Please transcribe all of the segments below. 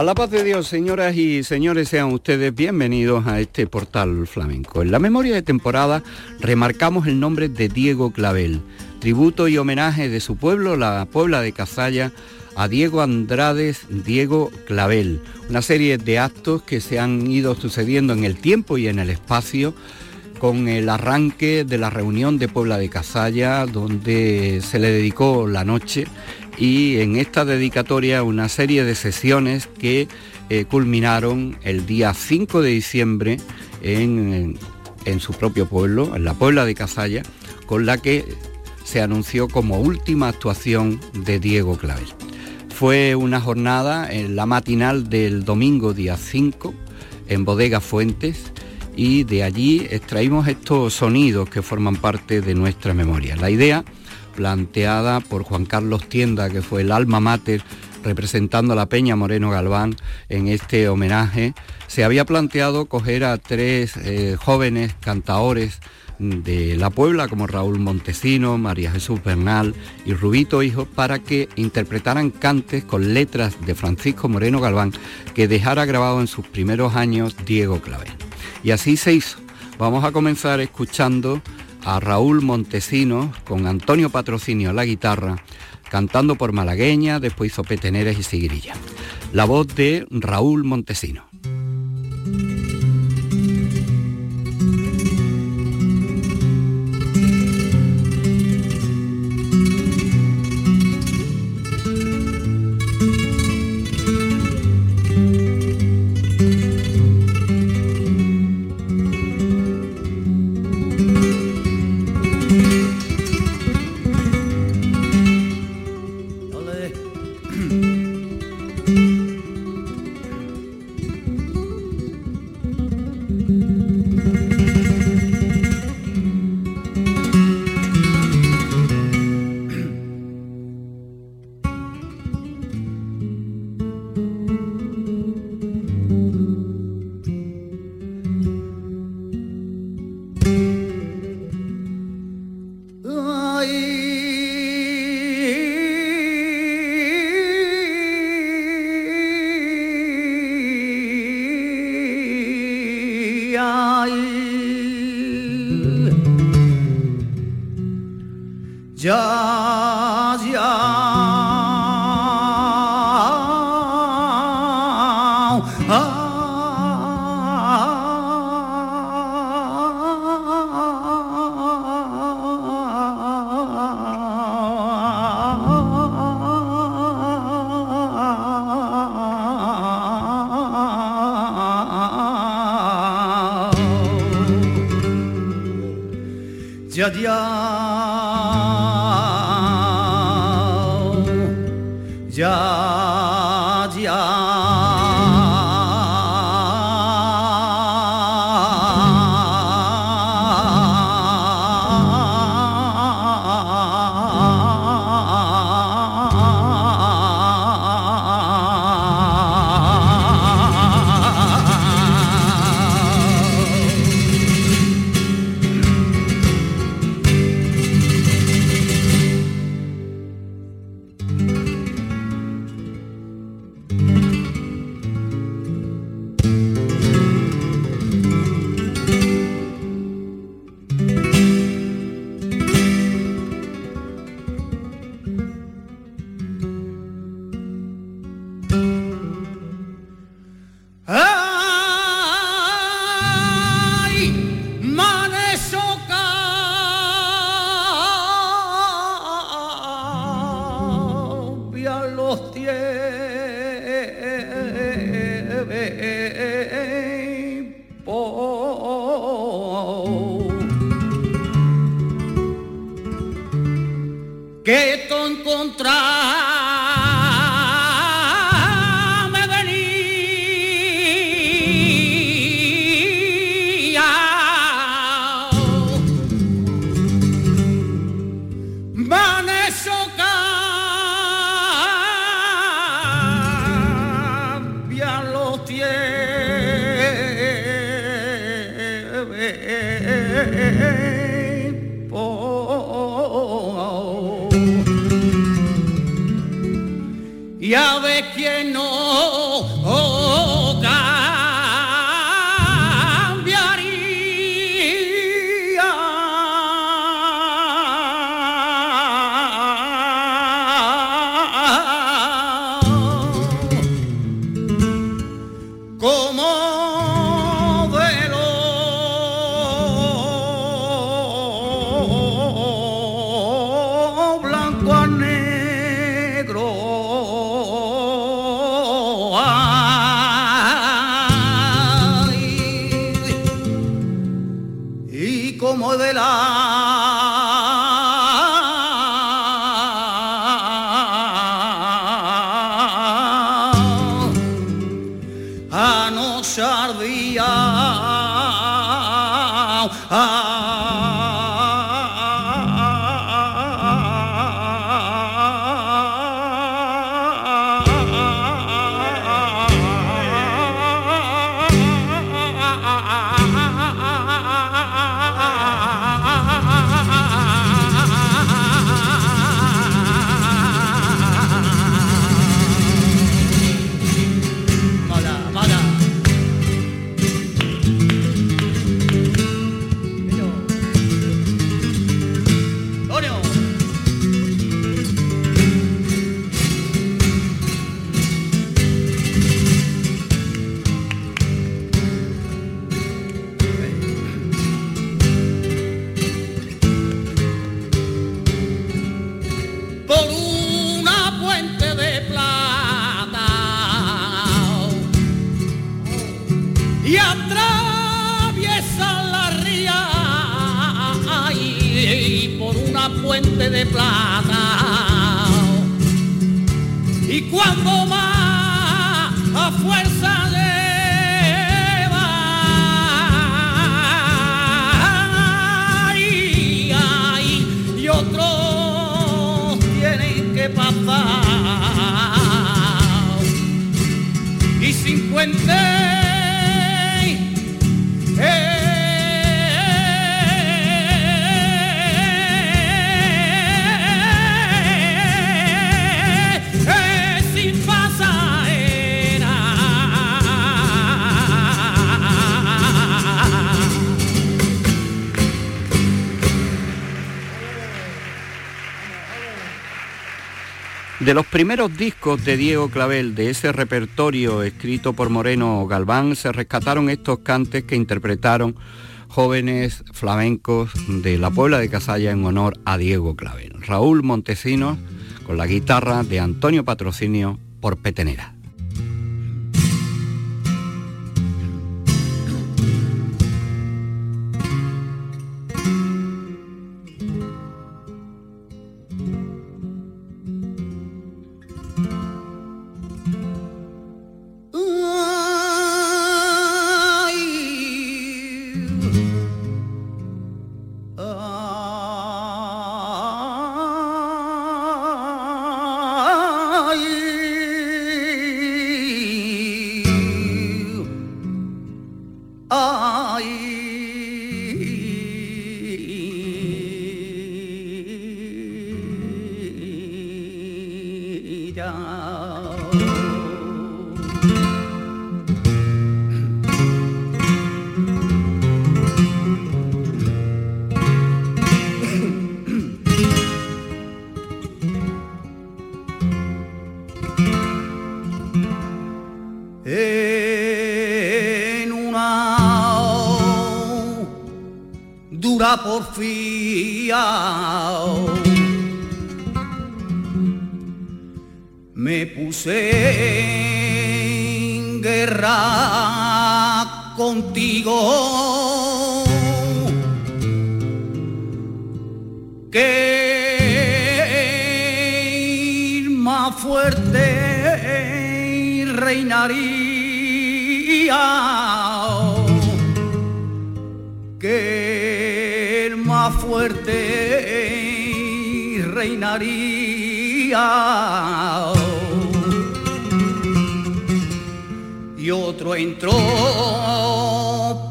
A la paz de Dios, señoras y señores, sean ustedes bienvenidos a este portal flamenco. En la memoria de temporada remarcamos el nombre de Diego Clavel, tributo y homenaje de su pueblo, la Puebla de Cazalla, a Diego Andrades Diego Clavel, una serie de actos que se han ido sucediendo en el tiempo y en el espacio con el arranque de la reunión de Puebla de Cazalla, donde se le dedicó la noche y en esta dedicatoria una serie de sesiones que eh, culminaron el día 5 de diciembre en, en, su propio pueblo, en la Puebla de Cazalla, con la que se anunció como última actuación de Diego Clavel. Fue una jornada en la matinal del domingo día 5 en Bodega Fuentes y de allí extraímos estos sonidos que forman parte de nuestra memoria. La idea planteada por Juan Carlos Tienda, que fue el alma mater representando a la Peña Moreno Galván en este homenaje, se había planteado coger a tres eh, jóvenes cantaores de la Puebla como Raúl Montesino, María Jesús Bernal y Rubito Hijo para que interpretaran cantes con letras de Francisco Moreno Galván que dejara grabado en sus primeros años Diego Clavel. Y así se hizo. Vamos a comenzar escuchando a Raúl Montesinos con Antonio Patrocinio a la guitarra, cantando por malagueña, después hizo peteneres y siguirilla. La voz de Raúl Montesino. Jadya De los primeros discos de Diego Clavel, de ese repertorio escrito por Moreno Galván, se rescataron estos cantes que interpretaron jóvenes flamencos de la Puebla de Casalla en honor a Diego Clavel. Raúl Montesinos con la guitarra de Antonio Patrocinio por Petenera.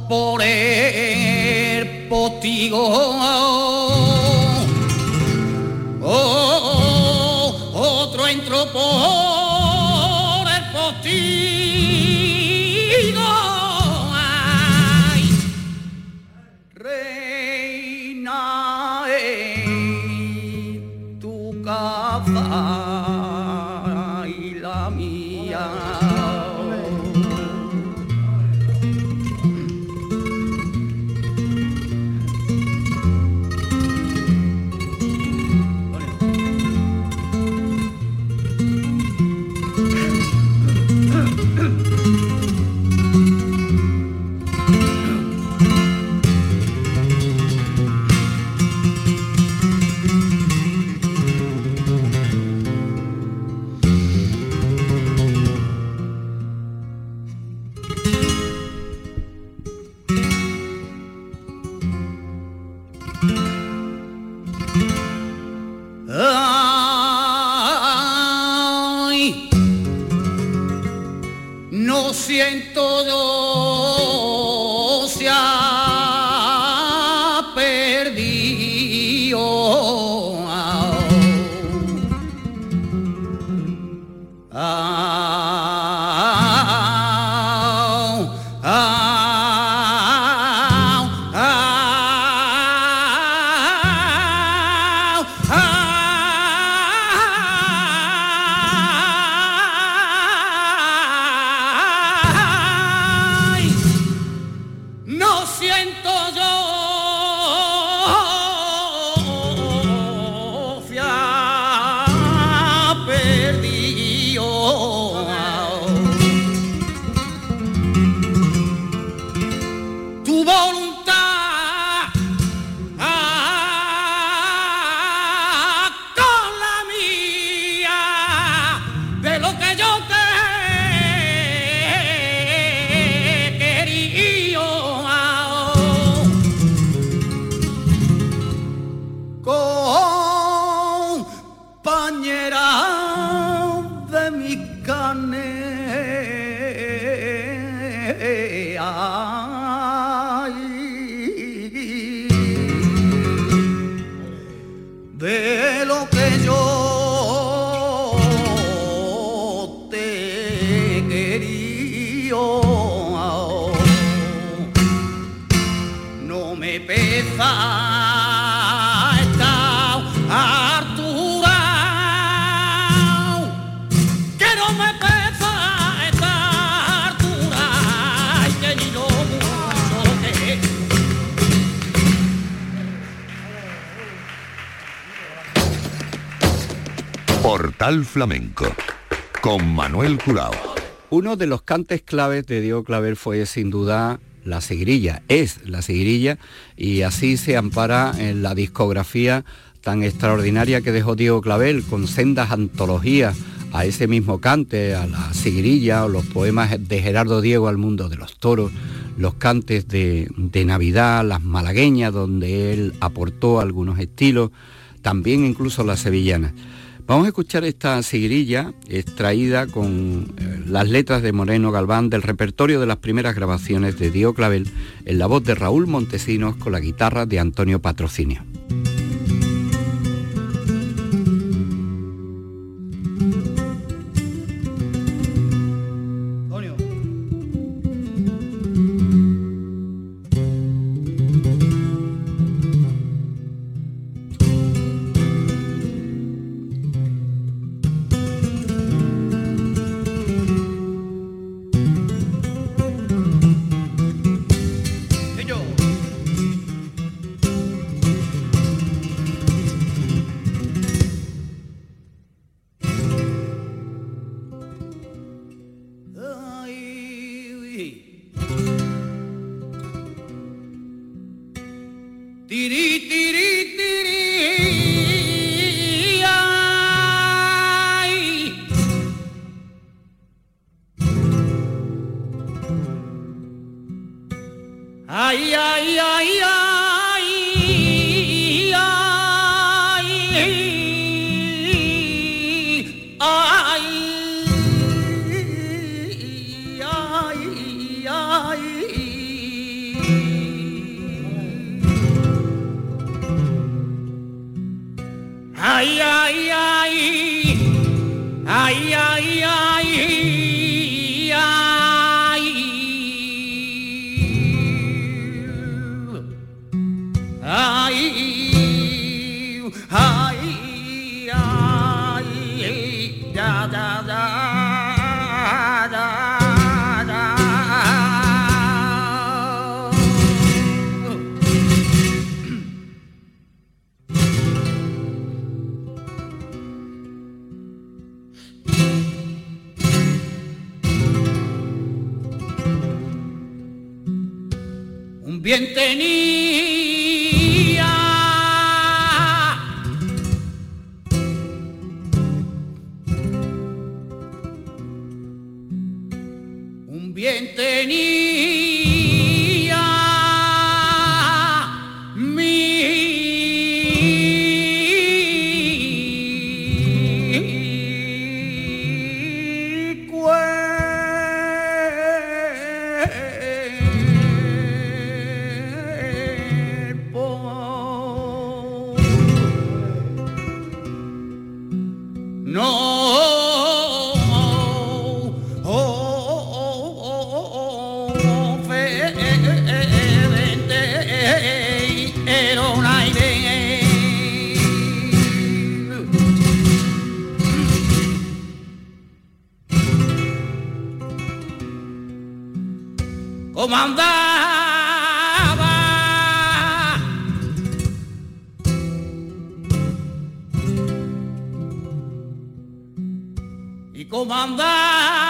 Por el potigo. Oh, otro entró por Flamenco con Manuel Curao. Uno de los cantes claves de Diego Clavel fue sin duda la seguirilla, es la seguirilla y así se ampara en la discografía tan extraordinaria que dejó Diego Clavel con sendas antologías a ese mismo cante, a la seguirilla o los poemas de Gerardo Diego al mundo de los toros, los cantes de, de Navidad, las malagueñas donde él aportó algunos estilos, también incluso las sevillanas. Vamos a escuchar esta seguirilla extraída con eh, las letras de Moreno Galván del repertorio de las primeras grabaciones de Dio Clavel en la voz de Raúl Montesinos con la guitarra de Antonio Patrocinio. Y comandaba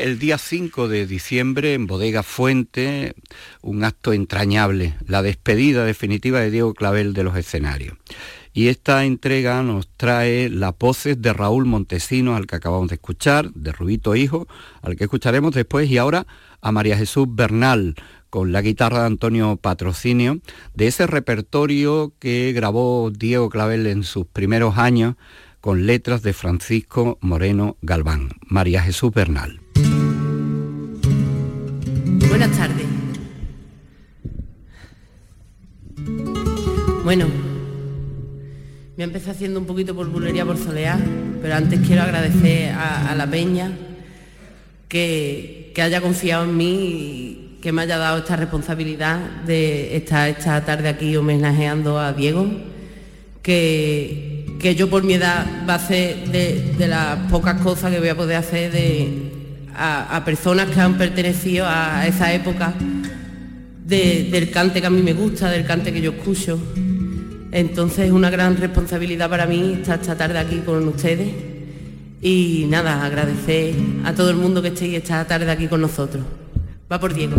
El día 5 de diciembre en Bodega Fuente, un acto entrañable, la despedida definitiva de Diego Clavel de los escenarios. Y esta entrega nos trae las voces de Raúl Montesino, al que acabamos de escuchar, de Rubito Hijo, al que escucharemos después, y ahora a María Jesús Bernal, con la guitarra de Antonio Patrocinio, de ese repertorio que grabó Diego Clavel en sus primeros años, con letras de Francisco Moreno Galván. María Jesús Bernal. Buenas tardes. Bueno, me empecé haciendo un poquito por bulería por solear, pero antes quiero agradecer a, la peña que, haya confiado en mí y que me haya dado esta responsabilidad de estar esta tarde aquí homenajeando a Diego, que, que yo por mi edad va a ser de las pocas cosas que voy a poder hacer de, a, personas que han pertenecido a esa época del cante que a mí me gusta, del cante que yo escucho. Entonces es una gran responsabilidad para mí estar esta tarde aquí con ustedes y nada, agradecer a todo el mundo que estéis esta tarde aquí con nosotros. Va por Diego.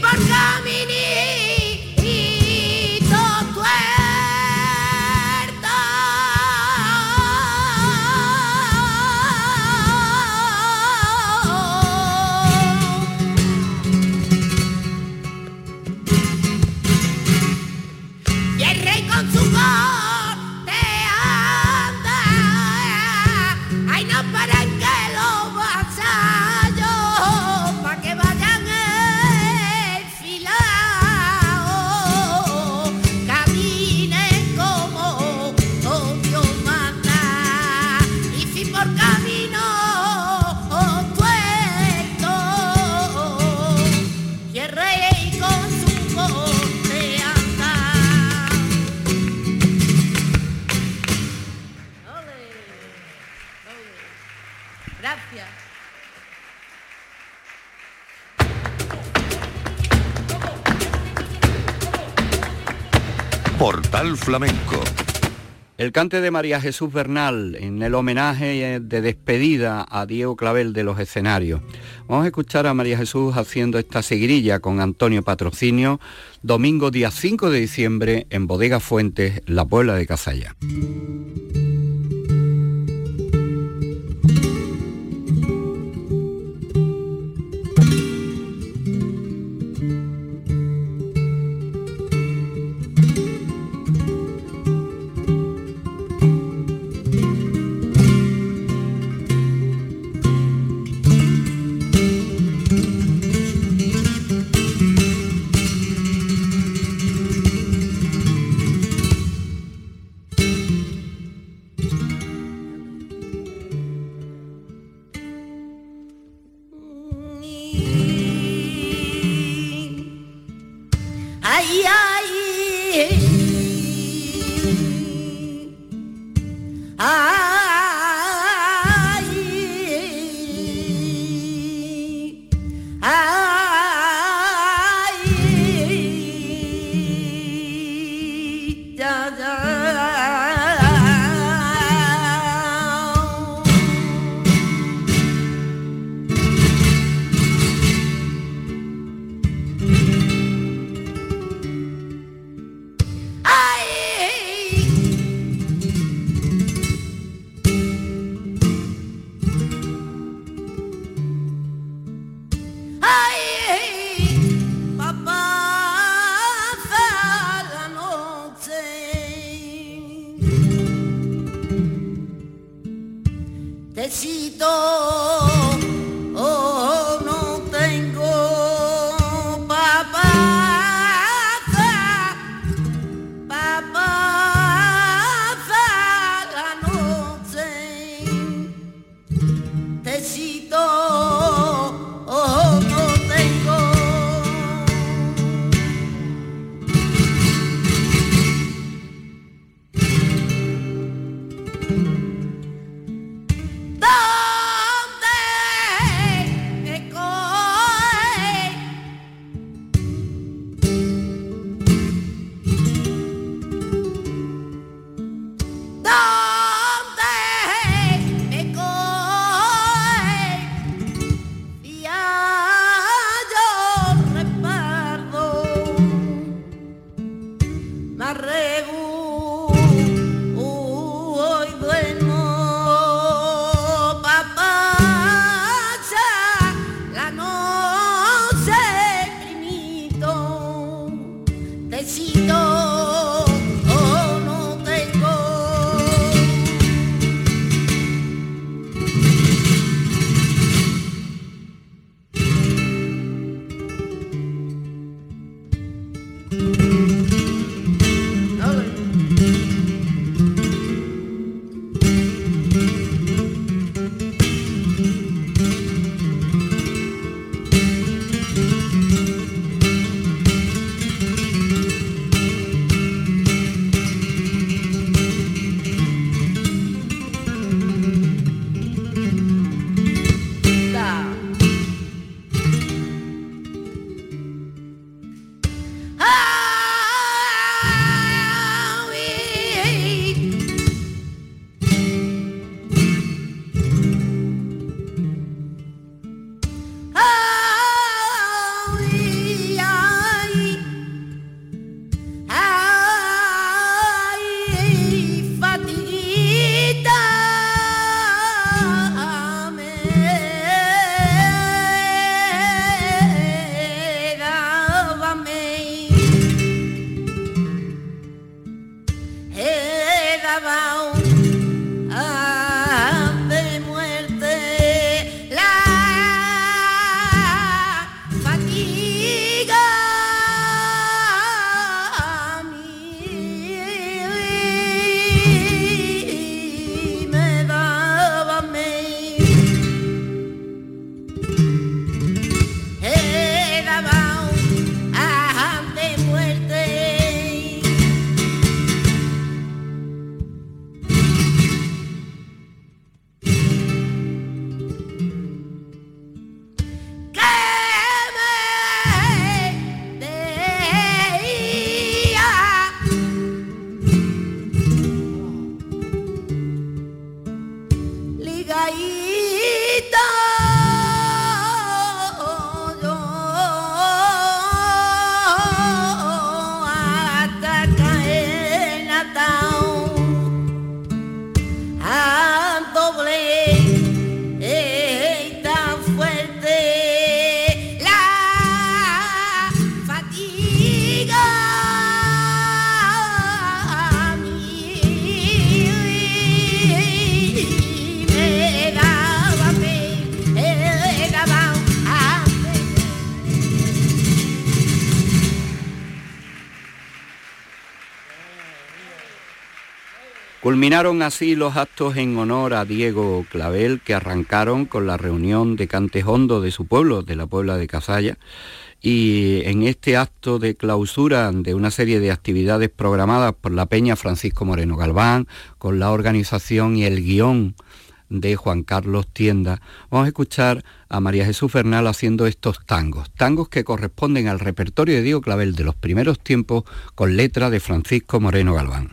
Flamenco. El cante de María Jesús Bernal en el homenaje de despedida a Diego Clavel de los escenarios. Vamos a escuchar a María Jesús haciendo esta seguirilla con Antonio Patrocinio, domingo día 5 de diciembre en Bodega Fuentes, La Puebla de Cazalla. Culminaron así los actos en honor a Diego Clavel que arrancaron con la reunión de Cantes Hondo de su pueblo, de la Puebla de Casalla, y en este acto de clausura de una serie de actividades programadas por la Peña Francisco Moreno Galván, con la organización y el guion de Juan Carlos Tienda, vamos a escuchar a María Jesús Fernal haciendo estos tangos, tangos que corresponden al repertorio de Diego Clavel de los primeros tiempos con letra de Francisco Moreno Galván.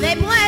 They moi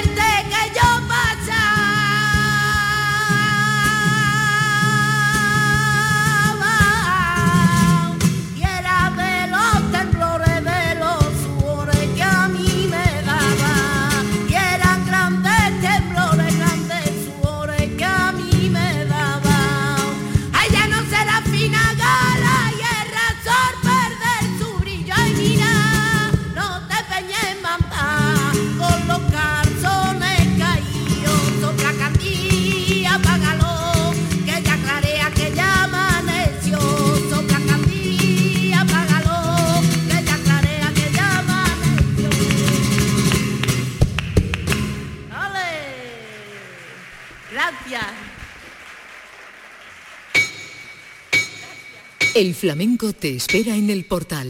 flamenco te espera en el portal.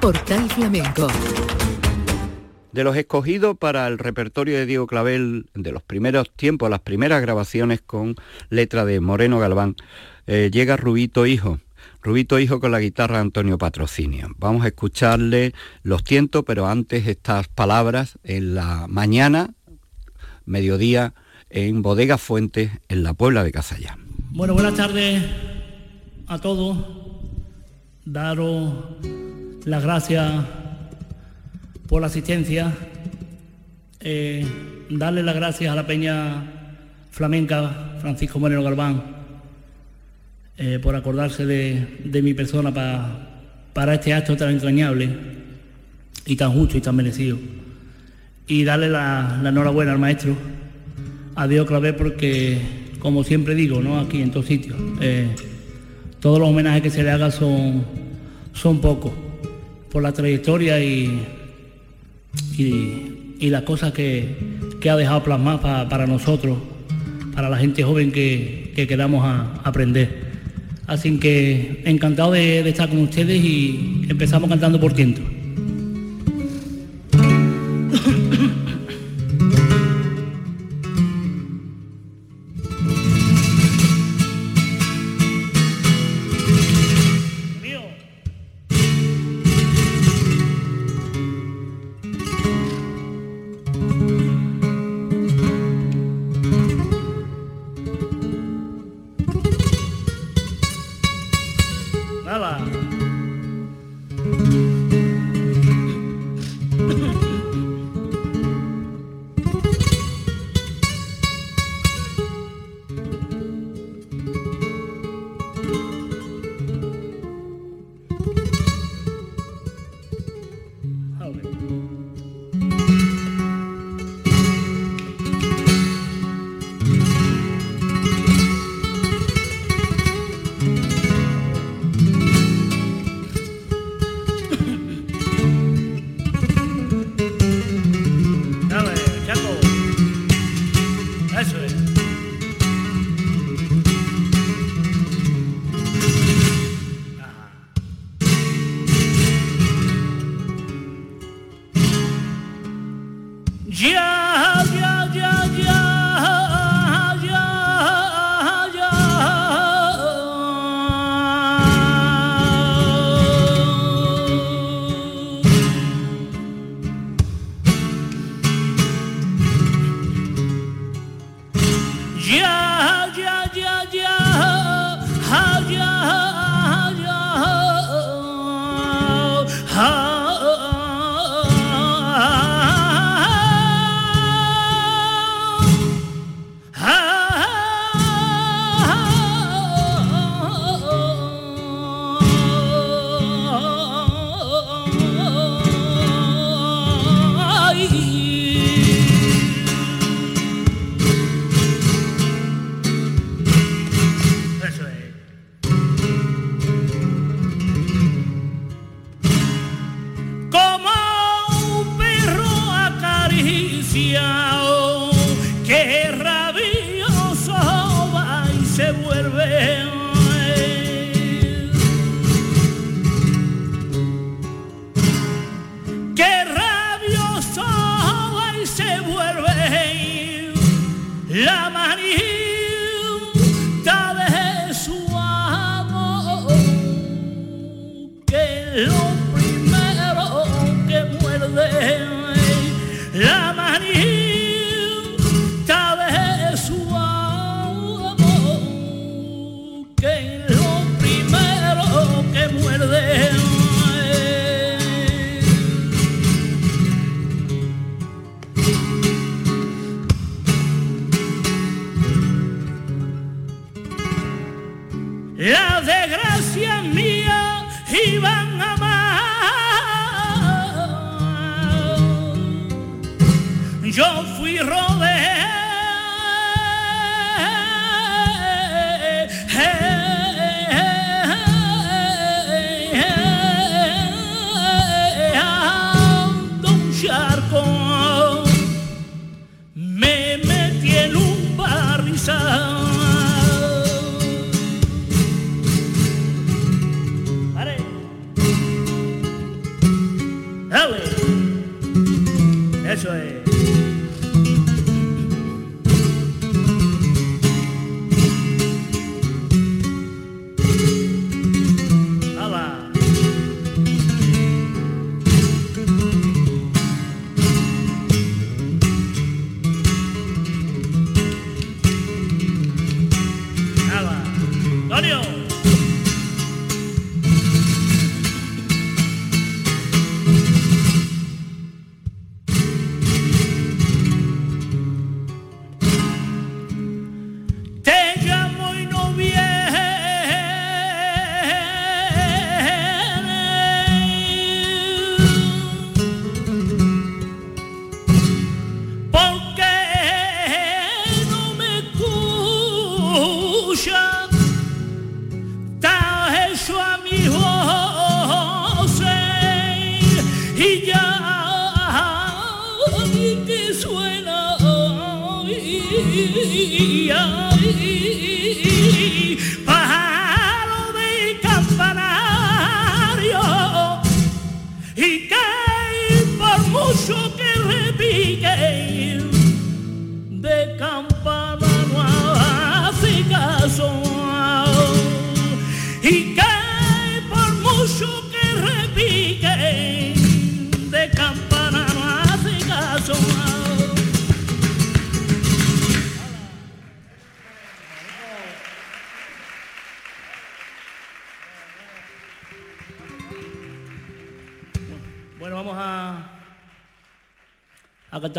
Portal Flamenco. De los escogidos para el repertorio de Diego Clavel de los primeros tiempos, las primeras grabaciones con letra de Moreno Galván, eh, llega Rubito Hijo. Rubito Hijo con la guitarra Antonio Patrocinio. Vamos a escucharle los tientos, pero antes estas palabras en la mañana, mediodía, en Bodega Fuentes, en la Puebla de Casalla. Bueno, buenas tardes a todos, daros las gracias por la asistencia, eh, darle las gracias a la Peña Flamenca Francisco Moreno Galván eh, por acordarse de, mi persona para este acto tan entrañable y tan justo y tan merecido. Y darle la, enhorabuena al maestro, a Dios Clavé, porque, como siempre digo, ¿no? aquí en todos sitios, eh, todos los homenajes que se le haga son, son pocos, por la trayectoria y, y, las cosas que, ha dejado plasmar para nosotros, para la gente joven que, queramos aprender. Así que encantado de, estar con ustedes y empezamos cantando por Vai lá.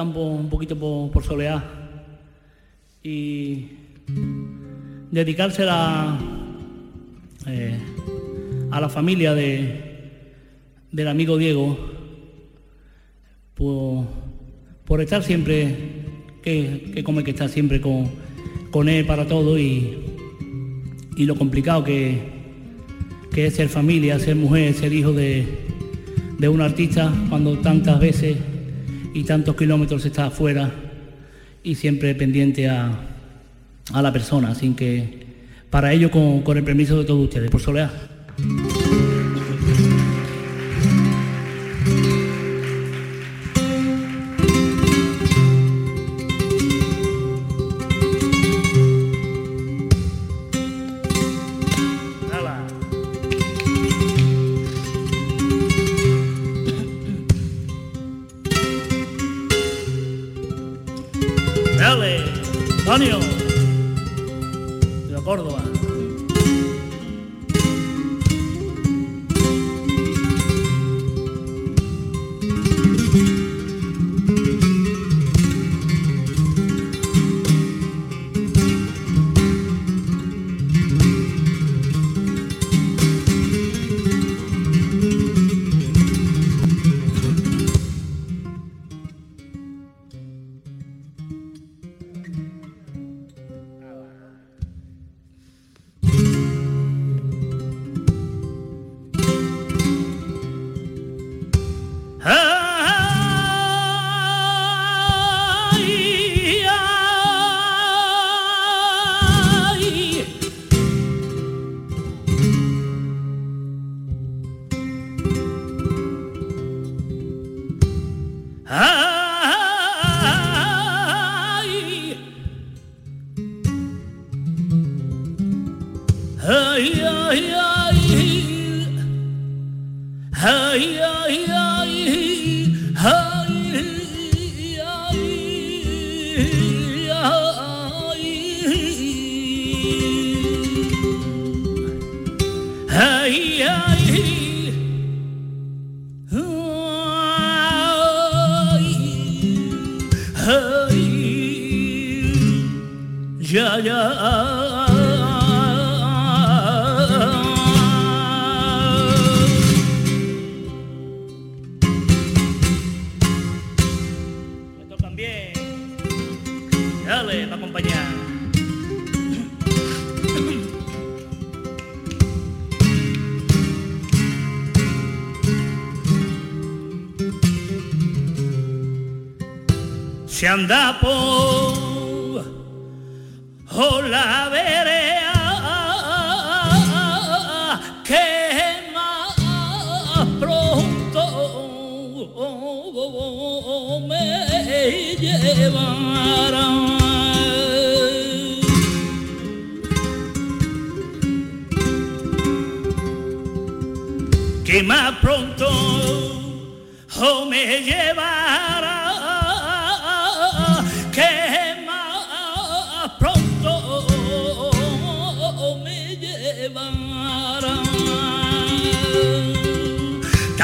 Un poquito por, Soleá y dedicársela eh, a la familia de, del amigo Diego por, estar siempre, que, que como que estar siempre con, con él para todo y, y lo complicado que, que, es ser familia, ser mujer, ser hijo de, de un artista cuando tantas veces y tantos kilómetros está afuera y siempre pendiente a, a la persona. Así que para ello, con, con el permiso de todos ustedes, por solear.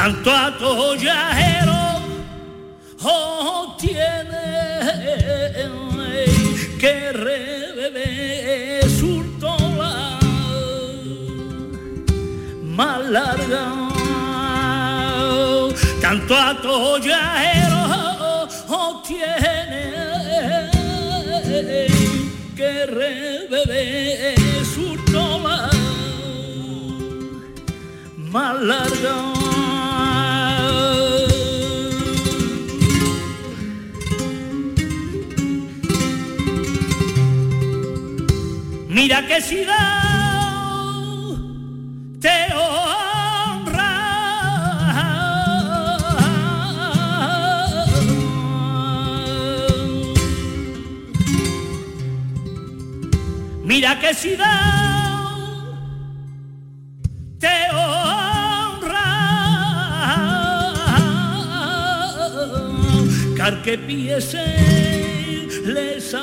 Tanto atollajero oh, tiene que rebeber surtola más larga. Tanto atollajero oh, tiene que rebeber surtola más larga. Mira que si da te honra. Mira que si da. Car que piese les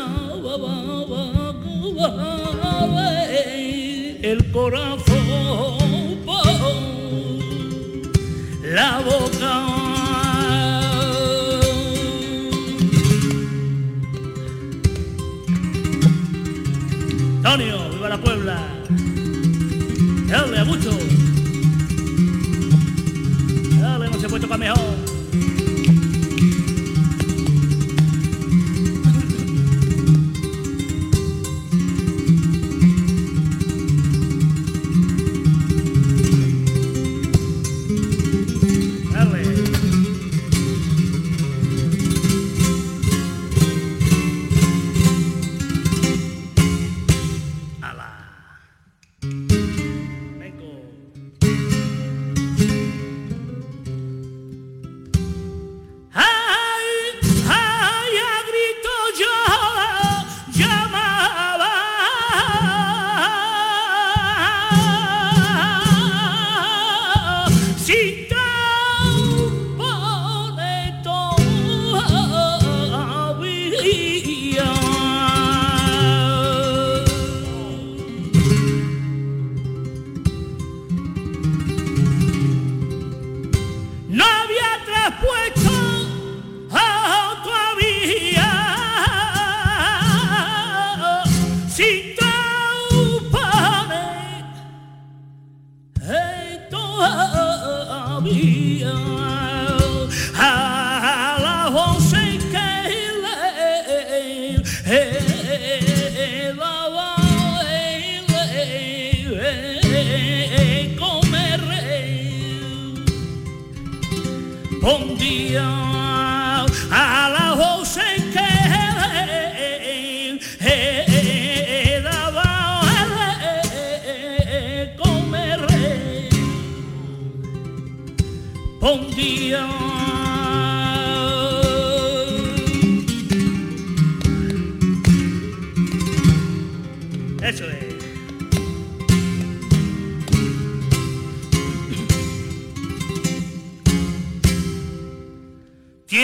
corazón la boca. Antonio, viva la Puebla. Dale mucho dale se puede tocar mejor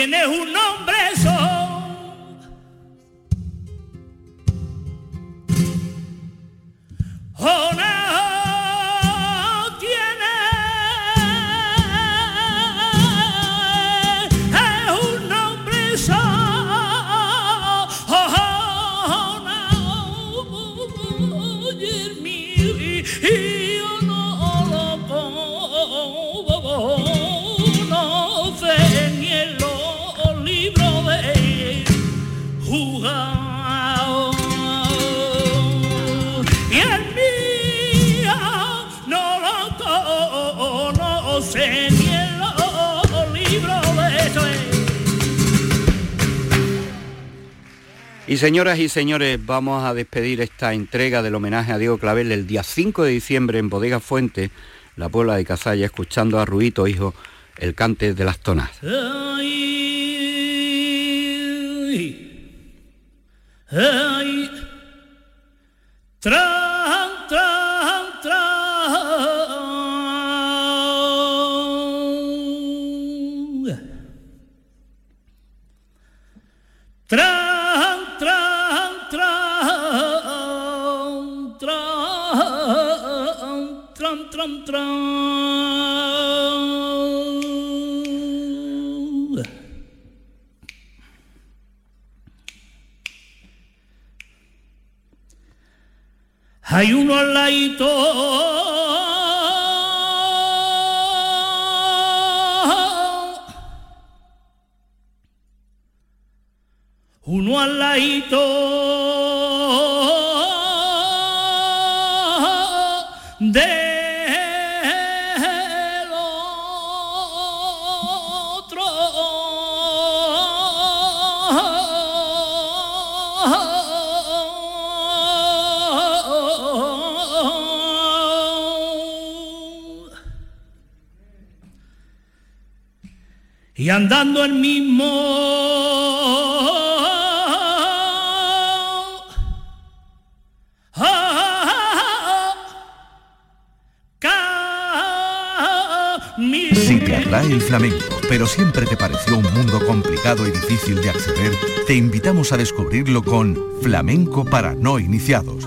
Tienes un nombre señoras y señores, vamos a despedir esta entrega del homenaje a Diego Clavel el día 5 de diciembre en Bodega Fuente, la Puebla de Cazalla, escuchando a Ruito, hijo, el cante de las tonas. Ay, ay. Hay uno al ladito. Uno al ladito andando el mismo. Si te atrae el flamenco, pero siempre te pareció un mundo complicado y difícil de acceder, te invitamos a descubrirlo con Flamenco para no iniciados,